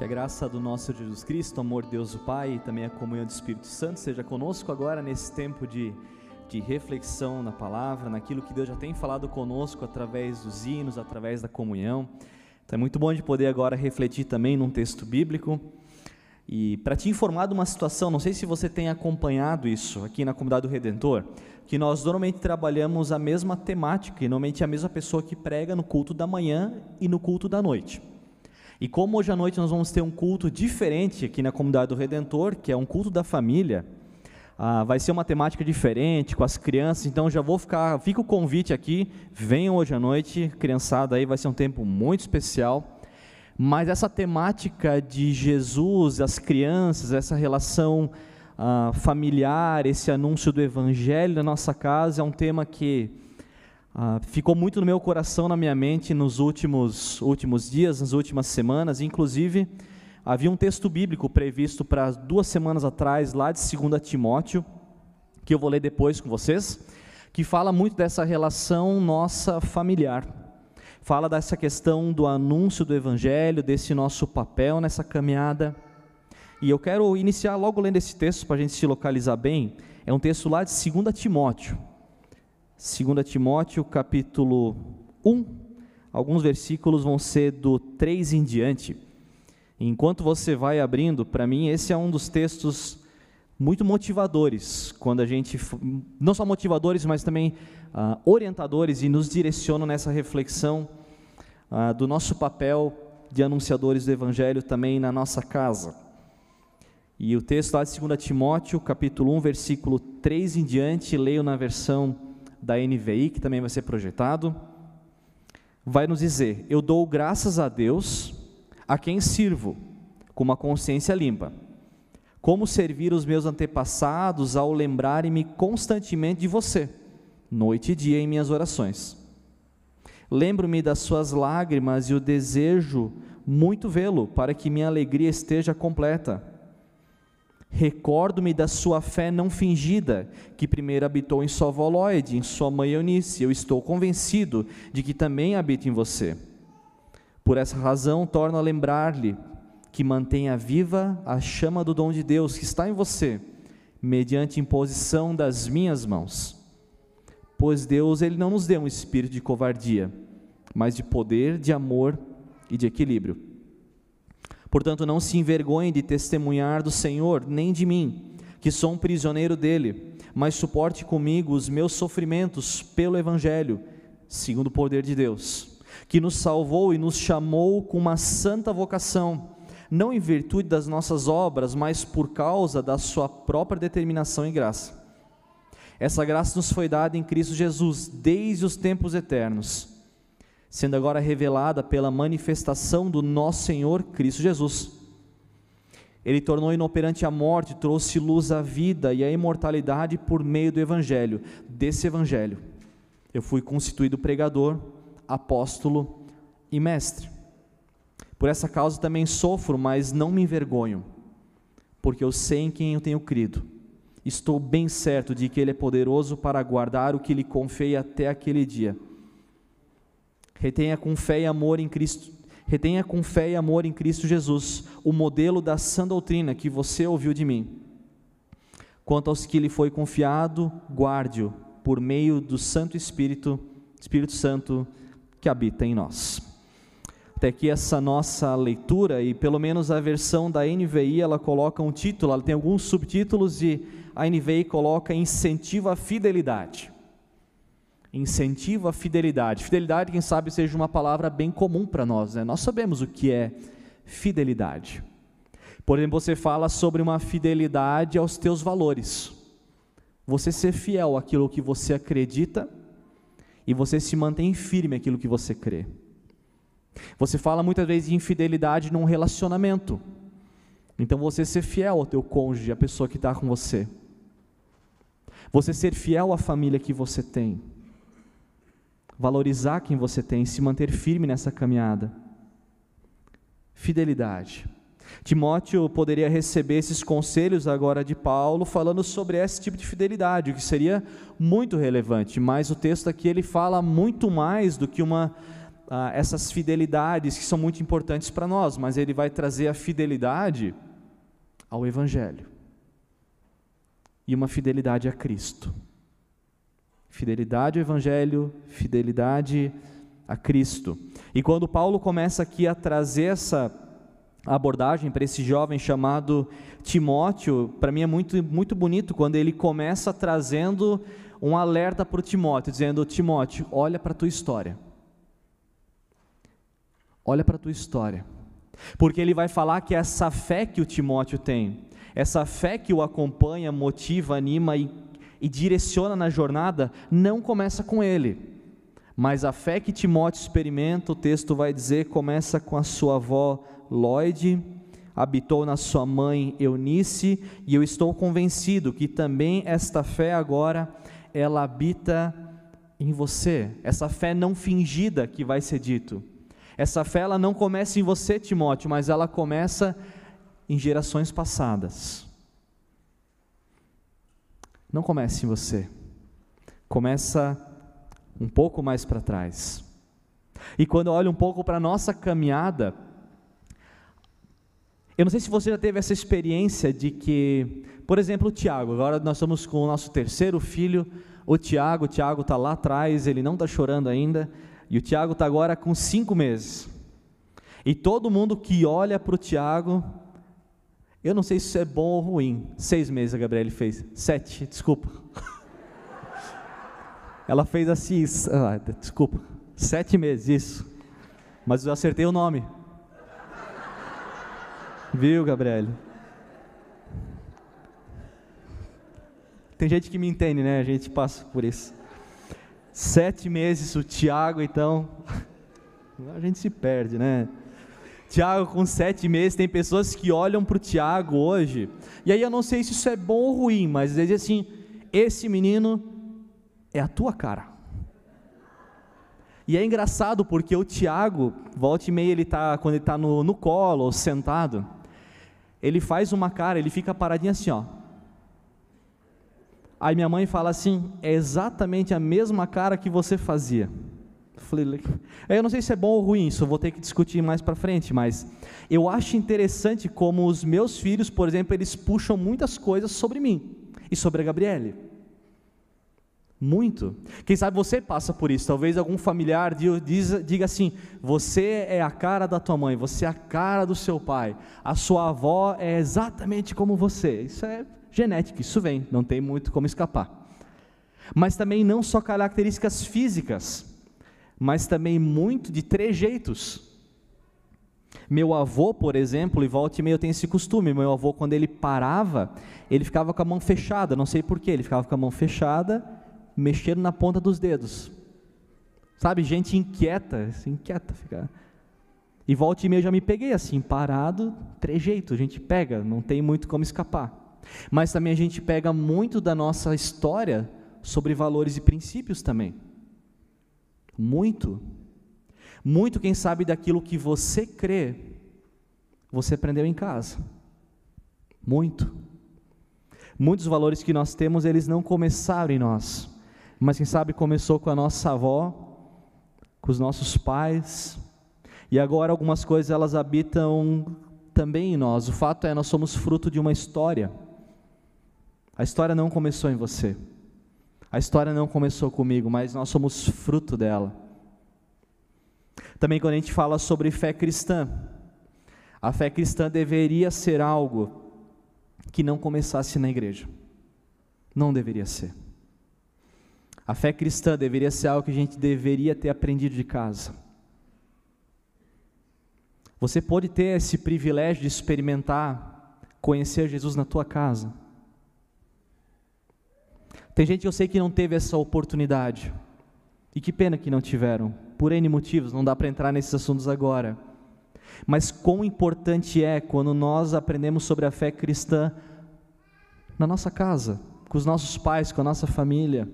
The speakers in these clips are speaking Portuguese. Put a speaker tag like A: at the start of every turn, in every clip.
A: Que a graça do nosso Jesus Cristo, o amor de Deus o Pai e também a comunhão do Espírito Santo seja conosco agora nesse tempo de, de reflexão na palavra, naquilo que Deus já tem falado conosco através dos hinos, através da comunhão. Então é muito bom de poder agora refletir também num texto bíblico. E para te informar de uma situação, não sei se você tem acompanhado isso aqui na comunidade do Redentor, que nós normalmente trabalhamos a mesma temática e normalmente a mesma pessoa que prega no culto da manhã e no culto da noite. E como hoje à noite nós vamos ter um culto diferente aqui na comunidade do Redentor, que é um culto da família, ah, vai ser uma temática diferente com as crianças, então já vou ficar, fica o convite aqui, venham hoje à noite, criançada aí, vai ser um tempo muito especial. Mas essa temática de Jesus, as crianças, essa relação ah, familiar, esse anúncio do Evangelho na nossa casa é um tema que ah, ficou muito no meu coração, na minha mente nos últimos, últimos dias, nas últimas semanas. Inclusive, havia um texto bíblico previsto para duas semanas atrás, lá de 2 Timóteo, que eu vou ler depois com vocês, que fala muito dessa relação nossa familiar. Fala dessa questão do anúncio do Evangelho, desse nosso papel nessa caminhada. E eu quero iniciar logo lendo esse texto para a gente se localizar bem. É um texto lá de 2 Timóteo 2 Timóteo capítulo 1, alguns versículos vão ser do 3 em diante. Enquanto você vai abrindo, para mim esse é um dos textos muito motivadores, quando a gente, não só motivadores, mas também ah, orientadores e nos direcionam nessa reflexão ah, do nosso papel de anunciadores do Evangelho também na nossa casa. E o texto lá de 2 Timóteo, capítulo 1, versículo 3 em diante, leio na versão da NVI, que também vai ser projetado, vai nos dizer: Eu dou graças a Deus a quem sirvo, com uma consciência limpa. Como servir os meus antepassados ao lembrarem-me constantemente de você, noite e dia em minhas orações. Lembro-me das suas lágrimas e o desejo muito vê-lo, para que minha alegria esteja completa. Recordo-me da sua fé não fingida, que primeiro habitou em Sovoloide, em sua mãe Eunice. Eu estou convencido de que também habita em você. Por essa razão, torno a lembrar-lhe que mantenha viva a chama do dom de Deus que está em você, mediante imposição das minhas mãos. Pois Deus ele não nos deu um espírito de covardia, mas de poder, de amor e de equilíbrio. Portanto, não se envergonhe de testemunhar do Senhor, nem de mim, que sou um prisioneiro dele, mas suporte comigo os meus sofrimentos pelo Evangelho, segundo o poder de Deus, que nos salvou e nos chamou com uma santa vocação, não em virtude das nossas obras, mas por causa da sua própria determinação e graça. Essa graça nos foi dada em Cristo Jesus desde os tempos eternos sendo agora revelada pela manifestação do nosso Senhor Cristo Jesus. Ele tornou inoperante a morte, trouxe luz à vida e à imortalidade por meio do Evangelho. Desse Evangelho, eu fui constituído pregador, apóstolo e mestre. Por essa causa também sofro, mas não me envergonho, porque eu sei em quem eu tenho crido. Estou bem certo de que Ele é poderoso para guardar o que lhe confei até aquele dia. Retenha com fé e amor em Cristo. Retenha com fé e amor em Cristo Jesus, o modelo da sã doutrina que você ouviu de mim. Quanto aos que lhe foi confiado, guarde-o por meio do Santo Espírito, Espírito Santo que habita em nós. Até aqui essa nossa leitura e pelo menos a versão da NVI ela coloca um título, ela tem alguns subtítulos e a NVI coloca incentiva a fidelidade incentiva a fidelidade. Fidelidade, quem sabe, seja uma palavra bem comum para nós, né? Nós sabemos o que é fidelidade. Por exemplo, você fala sobre uma fidelidade aos teus valores. Você ser fiel àquilo que você acredita e você se mantém firme àquilo que você crê. Você fala muitas vezes de infidelidade num relacionamento. Então você ser fiel ao teu cônjuge, à pessoa que está com você. Você ser fiel à família que você tem valorizar quem você tem, se manter firme nessa caminhada. Fidelidade. Timóteo poderia receber esses conselhos agora de Paulo, falando sobre esse tipo de fidelidade, o que seria muito relevante, mas o texto aqui ele fala muito mais do que uma ah, essas fidelidades que são muito importantes para nós, mas ele vai trazer a fidelidade ao Evangelho e uma fidelidade a Cristo. Fidelidade ao Evangelho, fidelidade a Cristo. E quando Paulo começa aqui a trazer essa abordagem para esse jovem chamado Timóteo, para mim é muito, muito bonito quando ele começa trazendo um alerta para o Timóteo, dizendo: Timóteo, olha para a tua história. Olha para a tua história. Porque ele vai falar que essa fé que o Timóteo tem, essa fé que o acompanha, motiva, anima e, e direciona na jornada, não começa com ele. Mas a fé que Timóteo experimenta, o texto vai dizer, começa com a sua avó Lloyd, habitou na sua mãe Eunice, e eu estou convencido que também esta fé agora ela habita em você. Essa fé não fingida que vai ser dito. Essa fé ela não começa em você, Timóteo, mas ela começa em gerações passadas. Não começa em você. Começa um pouco mais para trás. E quando eu olho um pouco para a nossa caminhada, eu não sei se você já teve essa experiência de que, por exemplo, o Tiago, agora nós estamos com o nosso terceiro filho, o Tiago, o Tiago está lá atrás, ele não está chorando ainda, e o Tiago está agora com cinco meses. E todo mundo que olha para o Tiago, eu não sei se isso é bom ou ruim. Seis meses a Gabriele fez. Sete, desculpa. Ela fez assim, ah, desculpa. Sete meses, isso. Mas eu acertei o nome. Viu, Gabriele? Tem gente que me entende, né? A gente passa por isso. Sete meses o Tiago, então, a gente se perde, né? Tiago com sete meses, tem pessoas que olham para o Tiago hoje, e aí eu não sei se isso é bom ou ruim, mas dizem assim: esse menino é a tua cara. E é engraçado porque o Tiago, volta e meia, ele tá, quando ele está no, no colo ou sentado, ele faz uma cara, ele fica paradinho assim, ó. Aí minha mãe fala assim: é exatamente a mesma cara que você fazia. Eu não sei se é bom ou ruim, isso vou ter que discutir mais para frente, mas eu acho interessante como os meus filhos, por exemplo, eles puxam muitas coisas sobre mim e sobre a Gabriele. Muito. Quem sabe você passa por isso. Talvez algum familiar diga assim: você é a cara da tua mãe, você é a cara do seu pai, a sua avó é exatamente como você. Isso é genética, isso vem, não tem muito como escapar. Mas também não só características físicas, mas também muito de trejeitos. Meu avô, por exemplo, e volta e meio eu tenho esse costume, meu avô quando ele parava, ele ficava com a mão fechada, não sei porquê, ele ficava com a mão fechada, mexendo na ponta dos dedos. Sabe, gente inquieta, assim, inquieta fica. E volta e meia eu já me peguei assim, parado, trejeito, a gente pega, não tem muito como escapar. Mas também a gente pega muito da nossa história sobre valores e princípios também. Muito. Muito, quem sabe, daquilo que você crê, você aprendeu em casa. Muito. Muitos valores que nós temos, eles não começaram em nós, mas quem sabe começou com a nossa avó, com os nossos pais, e agora algumas coisas elas habitam também em nós. O fato é, nós somos fruto de uma história. A história não começou em você. A história não começou comigo, mas nós somos fruto dela. Também quando a gente fala sobre fé cristã, a fé cristã deveria ser algo que não começasse na igreja. Não deveria ser. A fé cristã deveria ser algo que a gente deveria ter aprendido de casa. Você pode ter esse privilégio de experimentar, conhecer Jesus na tua casa. Tem gente que eu sei que não teve essa oportunidade. E que pena que não tiveram, por N motivos, não dá para entrar nesses assuntos agora. Mas quão importante é quando nós aprendemos sobre a fé cristã na nossa casa, com os nossos pais, com a nossa família.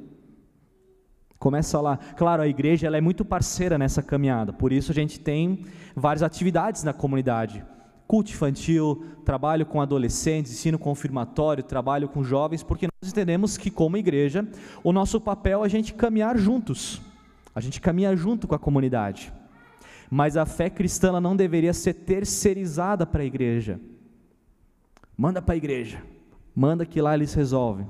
A: Começa lá. Claro, a igreja ela é muito parceira nessa caminhada, por isso a gente tem várias atividades na comunidade culto infantil, trabalho com adolescentes, ensino confirmatório, trabalho com jovens, porque nós entendemos que, como igreja, o nosso papel é a gente caminhar juntos, a gente caminha junto com a comunidade. Mas a fé cristã não deveria ser terceirizada para a igreja. Manda para a igreja, manda que lá eles resolvem.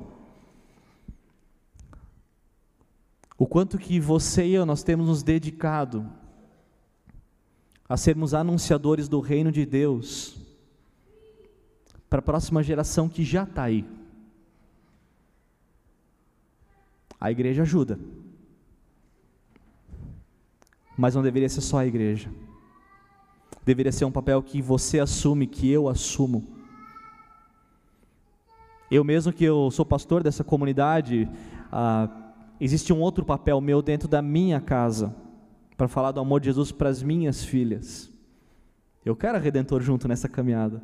A: O quanto que você e eu nós temos nos dedicado a sermos anunciadores do reino de Deus para a próxima geração que já está aí. A igreja ajuda, mas não deveria ser só a igreja. Deveria ser um papel que você assume, que eu assumo. Eu mesmo que eu sou pastor dessa comunidade, ah, existe um outro papel meu dentro da minha casa para falar do amor de Jesus para as minhas filhas. Eu quero Redentor junto nessa caminhada.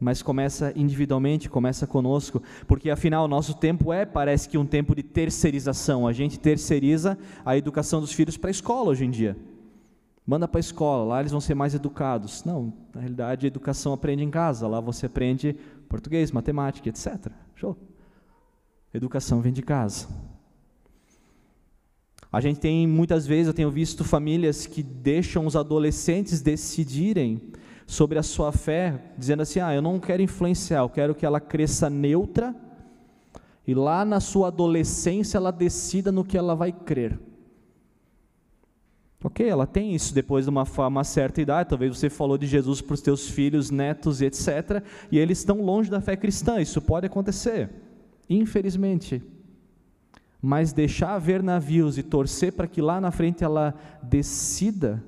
A: Mas começa individualmente, começa conosco, porque afinal nosso tempo é, parece que um tempo de terceirização. A gente terceiriza a educação dos filhos para a escola hoje em dia. Manda para a escola, lá eles vão ser mais educados. Não, na realidade a educação aprende em casa, lá você aprende português, matemática, etc. Show. Educação vem de casa. A gente tem muitas vezes, eu tenho visto famílias que deixam os adolescentes decidirem sobre a sua fé, dizendo assim: "Ah, eu não quero influenciar, eu quero que ela cresça neutra e lá na sua adolescência ela decida no que ela vai crer". Ok, ela tem isso depois de uma, uma certa idade. Talvez você falou de Jesus para os teus filhos, netos e etc. E eles estão longe da fé cristã. Isso pode acontecer, infelizmente mas deixar ver navios e torcer para que lá na frente ela decida,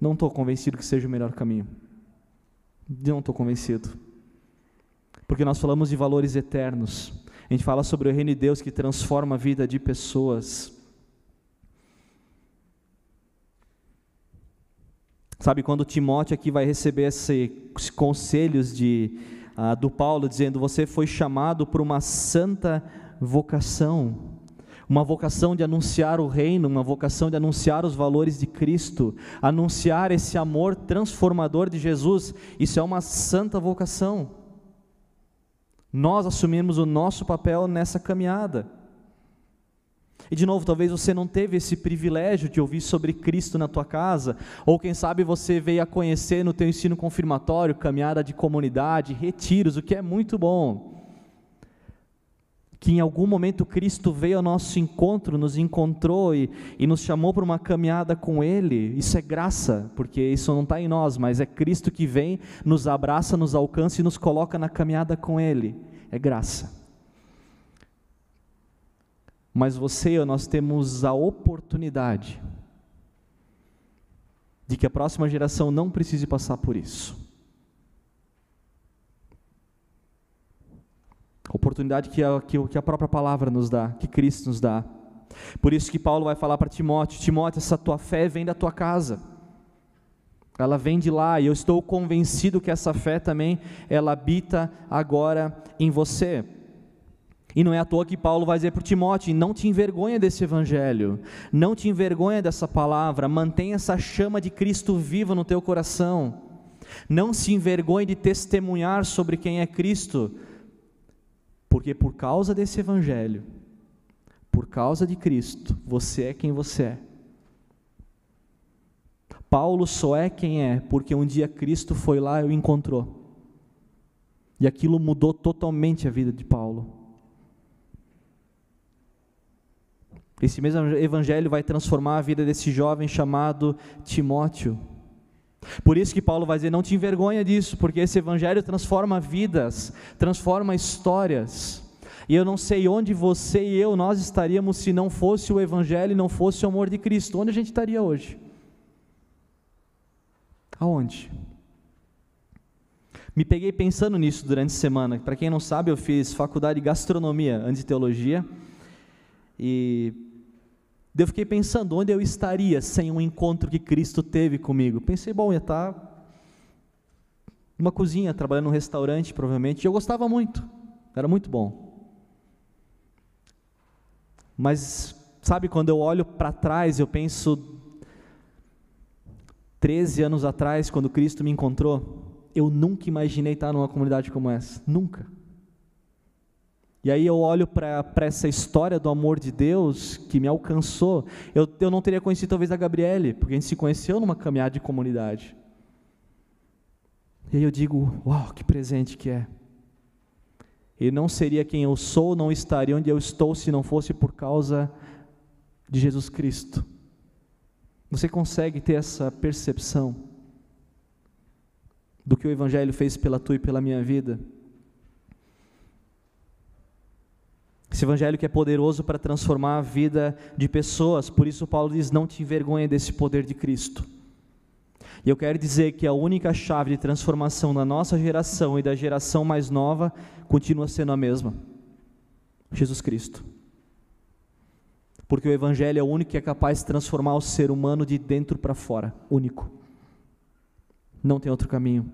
A: não estou convencido que seja o melhor caminho. Não estou convencido. Porque nós falamos de valores eternos. A gente fala sobre o reino de Deus que transforma a vida de pessoas. Sabe, quando Timóteo aqui vai receber esses conselhos de ah, do Paulo, dizendo: Você foi chamado por uma santa vocação, uma vocação de anunciar o reino, uma vocação de anunciar os valores de Cristo, anunciar esse amor transformador de Jesus. Isso é uma santa vocação. Nós assumimos o nosso papel nessa caminhada. E de novo, talvez você não teve esse privilégio de ouvir sobre Cristo na tua casa, ou quem sabe você veio a conhecer no teu ensino confirmatório, caminhada de comunidade, retiros, o que é muito bom. Que em algum momento Cristo veio ao nosso encontro, nos encontrou e, e nos chamou para uma caminhada com Ele. Isso é graça, porque isso não está em nós, mas é Cristo que vem, nos abraça, nos alcança e nos coloca na caminhada com Ele. É graça mas você e eu, nós temos a oportunidade de que a próxima geração não precise passar por isso. Oportunidade que a, que a própria palavra nos dá, que Cristo nos dá. Por isso que Paulo vai falar para Timóteo: Timóteo, essa tua fé vem da tua casa. Ela vem de lá e eu estou convencido que essa fé também ela habita agora em você. E não é à toa que Paulo vai dizer para Timóteo: não te envergonha desse evangelho, não te envergonha dessa palavra, mantenha essa chama de Cristo viva no teu coração. Não se envergonhe de testemunhar sobre quem é Cristo, porque por causa desse evangelho, por causa de Cristo, você é quem você é. Paulo só é quem é porque um dia Cristo foi lá e o encontrou. E aquilo mudou totalmente a vida de Paulo. Esse mesmo evangelho vai transformar a vida desse jovem chamado Timóteo. Por isso que Paulo vai dizer: não te envergonha disso, porque esse evangelho transforma vidas, transforma histórias. E eu não sei onde você e eu nós estaríamos se não fosse o evangelho e não fosse o amor de Cristo. Onde a gente estaria hoje? Aonde? Me peguei pensando nisso durante a semana. Para quem não sabe, eu fiz faculdade de gastronomia antes de teologia. E eu fiquei pensando onde eu estaria sem um encontro que Cristo teve comigo. Pensei, bom, ia estar numa cozinha, trabalhando num restaurante, provavelmente. E eu gostava muito, era muito bom. Mas, sabe, quando eu olho para trás, eu penso, 13 anos atrás, quando Cristo me encontrou, eu nunca imaginei estar numa comunidade como essa. Nunca. E aí eu olho para essa história do amor de Deus que me alcançou. Eu, eu não teria conhecido talvez a Gabriele, porque a gente se conheceu numa caminhada de comunidade. E aí eu digo, uau, que presente que é. E não seria quem eu sou, não estaria onde eu estou se não fosse por causa de Jesus Cristo. Você consegue ter essa percepção do que o Evangelho fez pela tua e pela minha vida? Esse evangelho que é poderoso para transformar a vida de pessoas, por isso Paulo diz: não te envergonhe desse poder de Cristo. E eu quero dizer que a única chave de transformação da nossa geração e da geração mais nova continua sendo a mesma: Jesus Cristo. Porque o Evangelho é o único que é capaz de transformar o ser humano de dentro para fora único. Não tem outro caminho.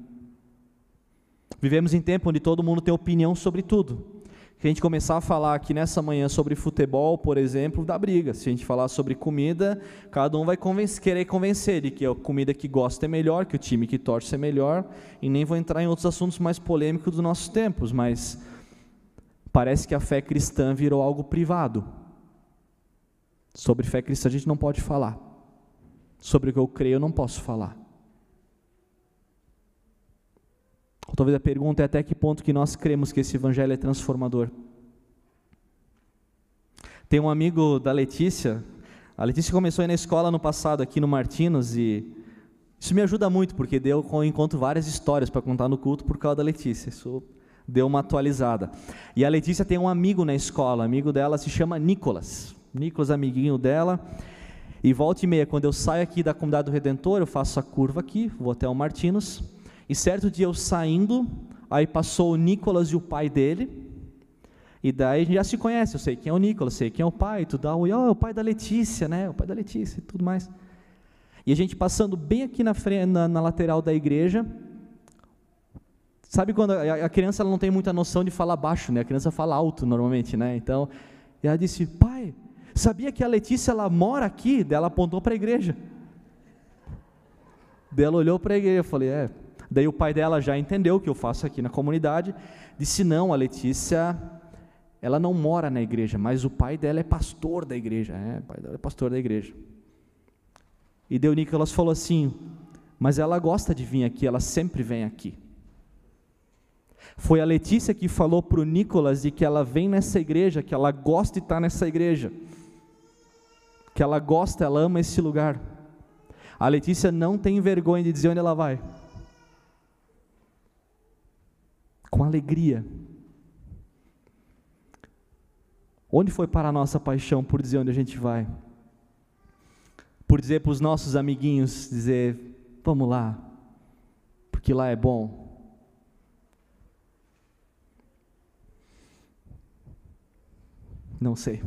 A: Vivemos em tempo onde todo mundo tem opinião sobre tudo que a gente começar a falar aqui nessa manhã sobre futebol, por exemplo, dá briga. Se a gente falar sobre comida, cada um vai convencer, querer convencer de que a comida que gosta é melhor, que o time que torce é melhor, e nem vou entrar em outros assuntos mais polêmicos dos nossos tempos, mas parece que a fé cristã virou algo privado. Sobre fé cristã a gente não pode falar. Sobre o que eu creio eu não posso falar. Talvez a pergunta é até que ponto que nós cremos que esse evangelho é transformador. Tem um amigo da Letícia, a Letícia começou a ir na escola no passado aqui no Martinos e isso me ajuda muito porque deu eu encontro várias histórias para contar no culto por causa da Letícia. Isso deu uma atualizada. E a Letícia tem um amigo na escola, amigo dela se chama Nicolas. Nicolas, amiguinho dela. E volta e meia, quando eu saio aqui da comunidade do Redentor, eu faço a curva aqui, vou até o Martinos. E certo dia eu saindo, aí passou o Nicolas e o pai dele. E daí a gente já se conhece, eu sei quem é o Nicolas, sei quem é o pai, tudo dá, oh, é o pai da Letícia, né? O pai da Letícia e tudo mais. E a gente passando bem aqui na, frente, na, na lateral da igreja, sabe quando a, a criança não tem muita noção de falar baixo, né? A criança fala alto normalmente, né? Então, e ela disse, pai, sabia que a Letícia ela mora aqui? Daí ela apontou para a igreja. Daí ela olhou para a igreja, eu falei, é, Daí o pai dela já entendeu o que eu faço aqui na comunidade, disse: não, a Letícia, ela não mora na igreja, mas o pai dela é pastor da igreja. É, o pai dela é pastor da igreja. E deu Nicolas falou assim: mas ela gosta de vir aqui, ela sempre vem aqui. Foi a Letícia que falou para o Nicolas de que ela vem nessa igreja, que ela gosta de estar nessa igreja, que ela gosta, ela ama esse lugar. A Letícia não tem vergonha de dizer onde ela vai. Com alegria. Onde foi para a nossa paixão por dizer onde a gente vai? Por dizer para os nossos amiguinhos, dizer, vamos lá, porque lá é bom. Não sei.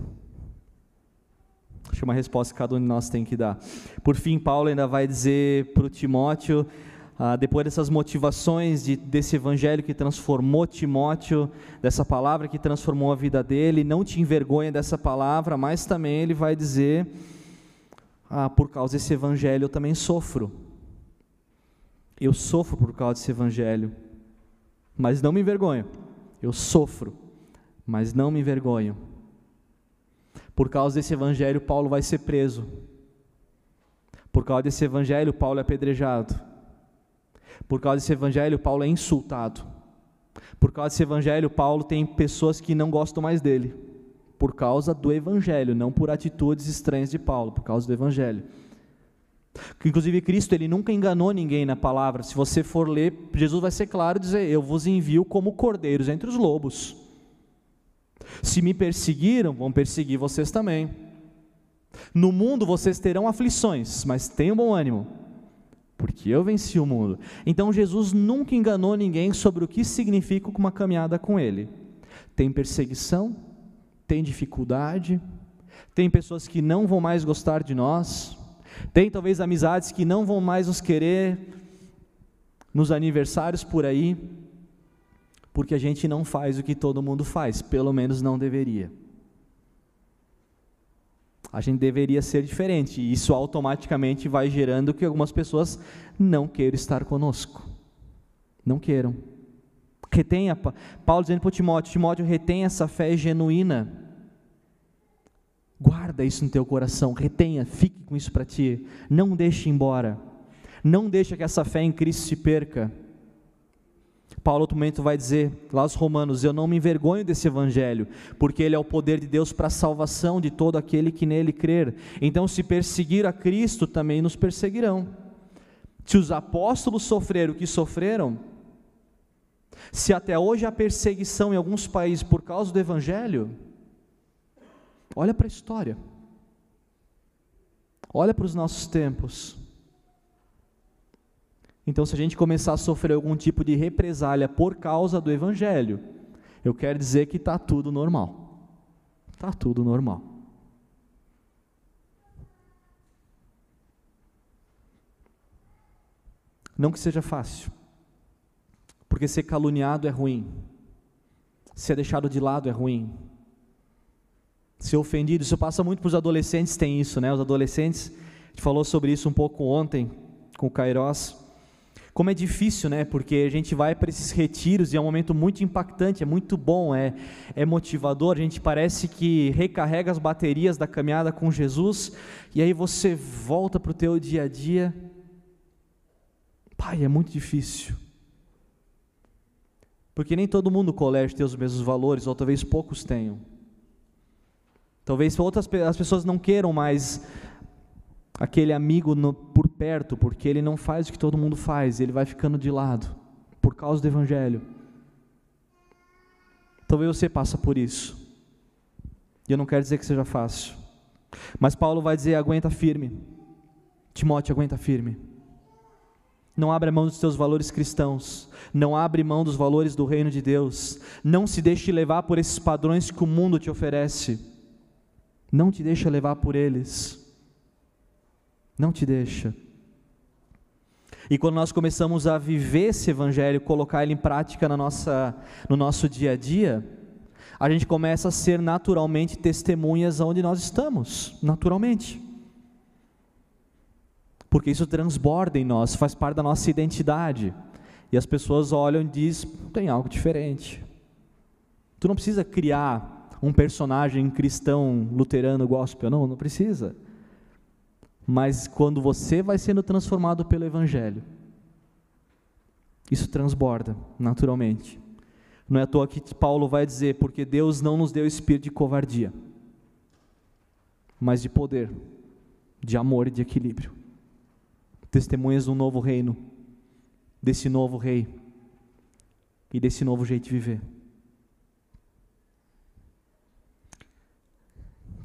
A: Acho que uma resposta que cada um de nós tem que dar. Por fim, Paulo ainda vai dizer para o Timóteo ah, depois dessas motivações de, desse evangelho que transformou Timóteo, dessa palavra que transformou a vida dele, não te envergonha dessa palavra, mas também ele vai dizer: ah, por causa desse evangelho eu também sofro. Eu sofro por causa desse evangelho, mas não me envergonho. Eu sofro, mas não me envergonho. Por causa desse evangelho, Paulo vai ser preso. Por causa desse evangelho, Paulo é apedrejado. Por causa desse evangelho, Paulo é insultado. Por causa desse evangelho, Paulo tem pessoas que não gostam mais dele. Por causa do evangelho, não por atitudes estranhas de Paulo, por causa do evangelho. Inclusive Cristo, ele nunca enganou ninguém na palavra. Se você for ler, Jesus vai ser claro e dizer: "Eu vos envio como cordeiros entre os lobos". Se me perseguiram, vão perseguir vocês também. No mundo vocês terão aflições, mas tenham bom ânimo porque eu venci o mundo. Então Jesus nunca enganou ninguém sobre o que significa uma caminhada com Ele. Tem perseguição, tem dificuldade, tem pessoas que não vão mais gostar de nós, tem talvez amizades que não vão mais nos querer nos aniversários por aí, porque a gente não faz o que todo mundo faz, pelo menos não deveria a gente deveria ser diferente. E isso automaticamente vai gerando que algumas pessoas não queiram estar conosco. Não queiram. Retenha, Paulo dizendo para Timóteo: Timóteo, retenha essa fé genuína. Guarda isso no teu coração, retenha, fique com isso para ti. Não deixe embora. Não deixe que essa fé em Cristo se perca. Paulo, outro momento, vai dizer lá aos Romanos: Eu não me envergonho desse evangelho, porque ele é o poder de Deus para a salvação de todo aquele que nele crer. Então, se perseguir a Cristo, também nos perseguirão. Se os apóstolos sofreram o que sofreram, se até hoje há perseguição em alguns países por causa do evangelho, olha para a história, olha para os nossos tempos. Então, se a gente começar a sofrer algum tipo de represália por causa do Evangelho, eu quero dizer que está tudo normal. Está tudo normal. Não que seja fácil, porque ser caluniado é ruim, ser deixado de lado é ruim, ser ofendido, isso passa muito para os adolescentes, tem isso, né? Os adolescentes, a gente falou sobre isso um pouco ontem com o Kairos. Como é difícil, né? Porque a gente vai para esses retiros e é um momento muito impactante, é muito bom, é, é motivador. A gente parece que recarrega as baterias da caminhada com Jesus e aí você volta para o teu dia a dia. Pai, é muito difícil. Porque nem todo mundo no colégio tem os mesmos valores, ou talvez poucos tenham. Talvez outras as pessoas não queiram mais aquele amigo no, por perto, porque ele não faz o que todo mundo faz, ele vai ficando de lado, por causa do Evangelho. Talvez você passa por isso. E eu não quero dizer que seja fácil. Mas Paulo vai dizer: aguenta firme. Timóteo, aguenta firme. Não abre mão dos teus valores cristãos. Não abre mão dos valores do reino de Deus. Não se deixe levar por esses padrões que o mundo te oferece. Não te deixe levar por eles. Não te deixa. E quando nós começamos a viver esse evangelho, colocar ele em prática na nossa, no nosso dia a dia, a gente começa a ser naturalmente testemunhas onde nós estamos, naturalmente. Porque isso transborda em nós, faz parte da nossa identidade. E as pessoas olham e dizem: tem algo diferente. Tu não precisa criar um personagem cristão, luterano, gospel, não, não precisa mas quando você vai sendo transformado pelo Evangelho, isso transborda naturalmente. Não é à toa que Paulo vai dizer, porque Deus não nos deu espírito de covardia, mas de poder, de amor e de equilíbrio. Testemunhas um novo reino, desse novo rei e desse novo jeito de viver.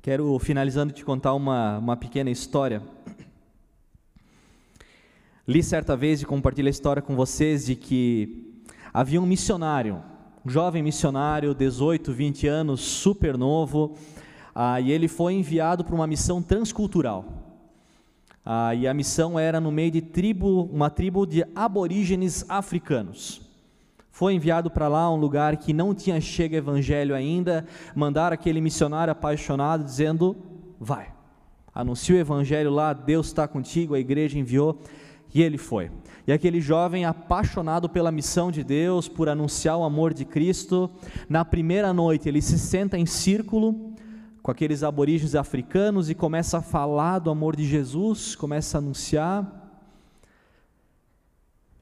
A: Quero, finalizando, te contar uma, uma pequena história. Li certa vez e compartilhei a história com vocês de que havia um missionário, um jovem missionário, 18, 20 anos, super novo, ah, e ele foi enviado para uma missão transcultural. Ah, e a missão era no meio de tribo, uma tribo de aborígenes africanos foi enviado para lá, um lugar que não tinha chega evangelho ainda, mandar aquele missionário apaixonado dizendo: vai, anuncia o evangelho lá, Deus está contigo, a igreja enviou, e ele foi. E aquele jovem apaixonado pela missão de Deus, por anunciar o amor de Cristo, na primeira noite ele se senta em círculo com aqueles aborígenes africanos e começa a falar do amor de Jesus, começa a anunciar.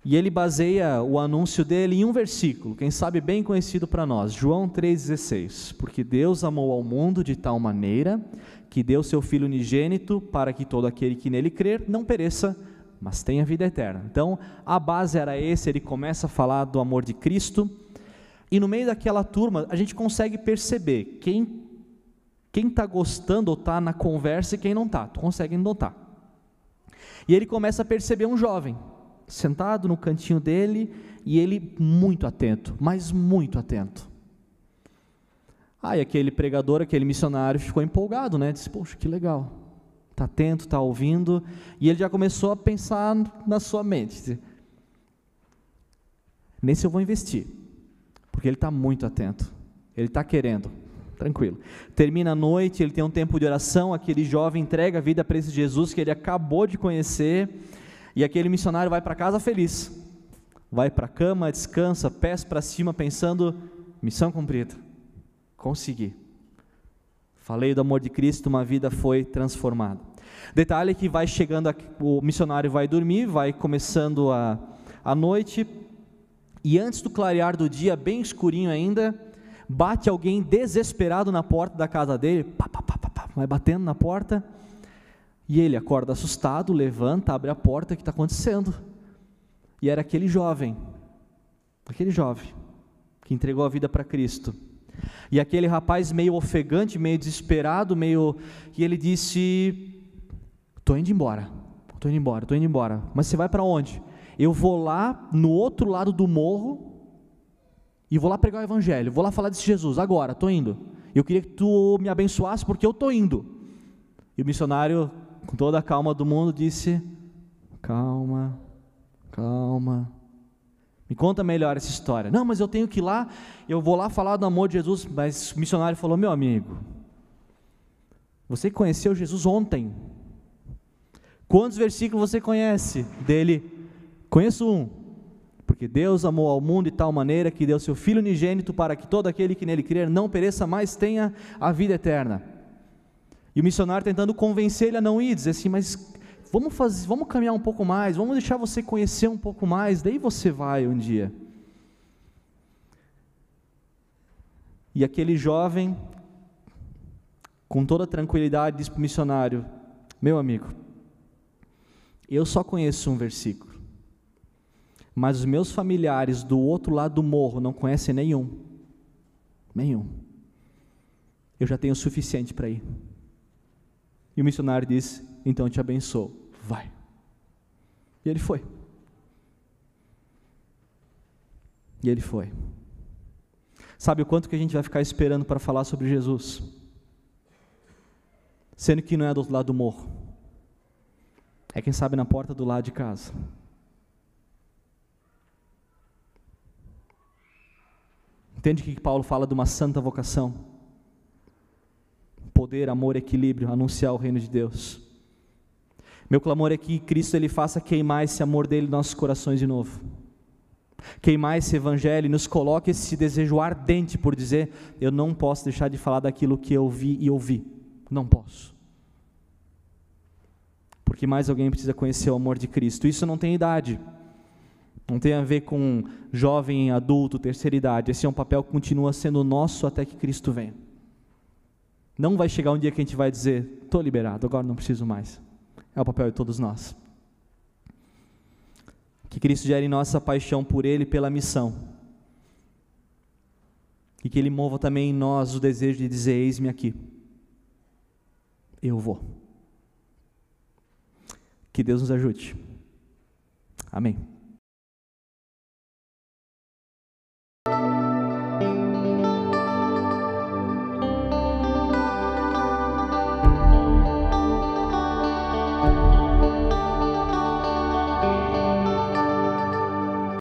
A: E ele baseia o anúncio dele em um versículo, quem sabe bem conhecido para nós, João 3,16. Porque Deus amou ao mundo de tal maneira que deu seu Filho unigênito para que todo aquele que nele crer não pereça, mas tenha vida eterna. Então, a base era esse, ele começa a falar do amor de Cristo, e no meio daquela turma, a gente consegue perceber quem quem está gostando ou está na conversa e quem não está, tu consegue notar. E ele começa a perceber um jovem, sentado no cantinho dele e ele muito atento, mas muito atento. Aí aquele pregador, aquele missionário ficou empolgado, né? Disse: Poxa, que legal. Está atento, está ouvindo. E ele já começou a pensar na sua mente: Nesse eu vou investir, porque ele está muito atento. Ele está querendo, tranquilo. Termina a noite, ele tem um tempo de oração. Aquele jovem entrega a vida para esse Jesus que ele acabou de conhecer e aquele missionário vai para casa feliz. vai para a cama, descansa, pés para cima, pensando: missão cumprida, consegui. Falei do amor de Cristo, uma vida foi transformada. Detalhe que vai chegando, o missionário vai dormir, vai começando a, a noite, e antes do clarear do dia, bem escurinho ainda, bate alguém desesperado na porta da casa dele, pá, pá, pá, vai batendo na porta, e ele acorda assustado, levanta, abre a porta, o que está acontecendo? E era aquele jovem, aquele jovem, que entregou a vida para Cristo. E aquele rapaz meio ofegante, meio desesperado, meio. E ele disse: Estou indo embora, estou indo embora, estou indo embora. Mas você vai para onde? Eu vou lá no outro lado do morro e vou lá pregar o evangelho, vou lá falar desse Jesus, agora, estou indo. Eu queria que tu me abençoasse porque eu estou indo. E o missionário, com toda a calma do mundo, disse: Calma, calma, me conta melhor essa história. Não, mas eu tenho que ir lá, eu vou lá falar do amor de Jesus. Mas o missionário falou: Meu amigo, você conheceu Jesus ontem. Quantos versículos você conhece dele? Conheço um. Porque Deus amou ao mundo de tal maneira que deu seu Filho unigênito para que todo aquele que nele crer não pereça, mas tenha a vida eterna. E o missionário tentando convencer ele a não ir, dizer assim: Mas Vamos fazer, vamos caminhar um pouco mais, vamos deixar você conhecer um pouco mais, daí você vai um dia. E aquele jovem, com toda tranquilidade, diz para o missionário: Meu amigo, eu só conheço um versículo, mas os meus familiares do outro lado do morro não conhecem nenhum. Nenhum. Eu já tenho o suficiente para ir. E o missionário disse: Então te abençoo vai. E ele foi. E ele foi. Sabe o quanto que a gente vai ficar esperando para falar sobre Jesus? Sendo que não é do outro lado do morro. É quem sabe na porta do lado de casa. Entende que Paulo fala de uma santa vocação? Poder, amor, equilíbrio, anunciar o reino de Deus. Meu clamor é que Cristo ele faça queimar esse amor dele nos nossos corações de novo. Queimar esse evangelho e nos coloque esse desejo ardente por dizer: eu não posso deixar de falar daquilo que eu vi e ouvi. Não posso. Porque mais alguém precisa conhecer o amor de Cristo. Isso não tem idade. Não tem a ver com jovem, adulto, terceira idade. Esse é um papel que continua sendo nosso até que Cristo venha. Não vai chegar um dia que a gente vai dizer: estou liberado, agora não preciso mais é o papel de todos nós. Que Cristo gere em nossa paixão por Ele pela missão. E que Ele mova também em nós o desejo de dizer: Eis-me aqui. Eu vou. Que Deus nos ajude. Amém.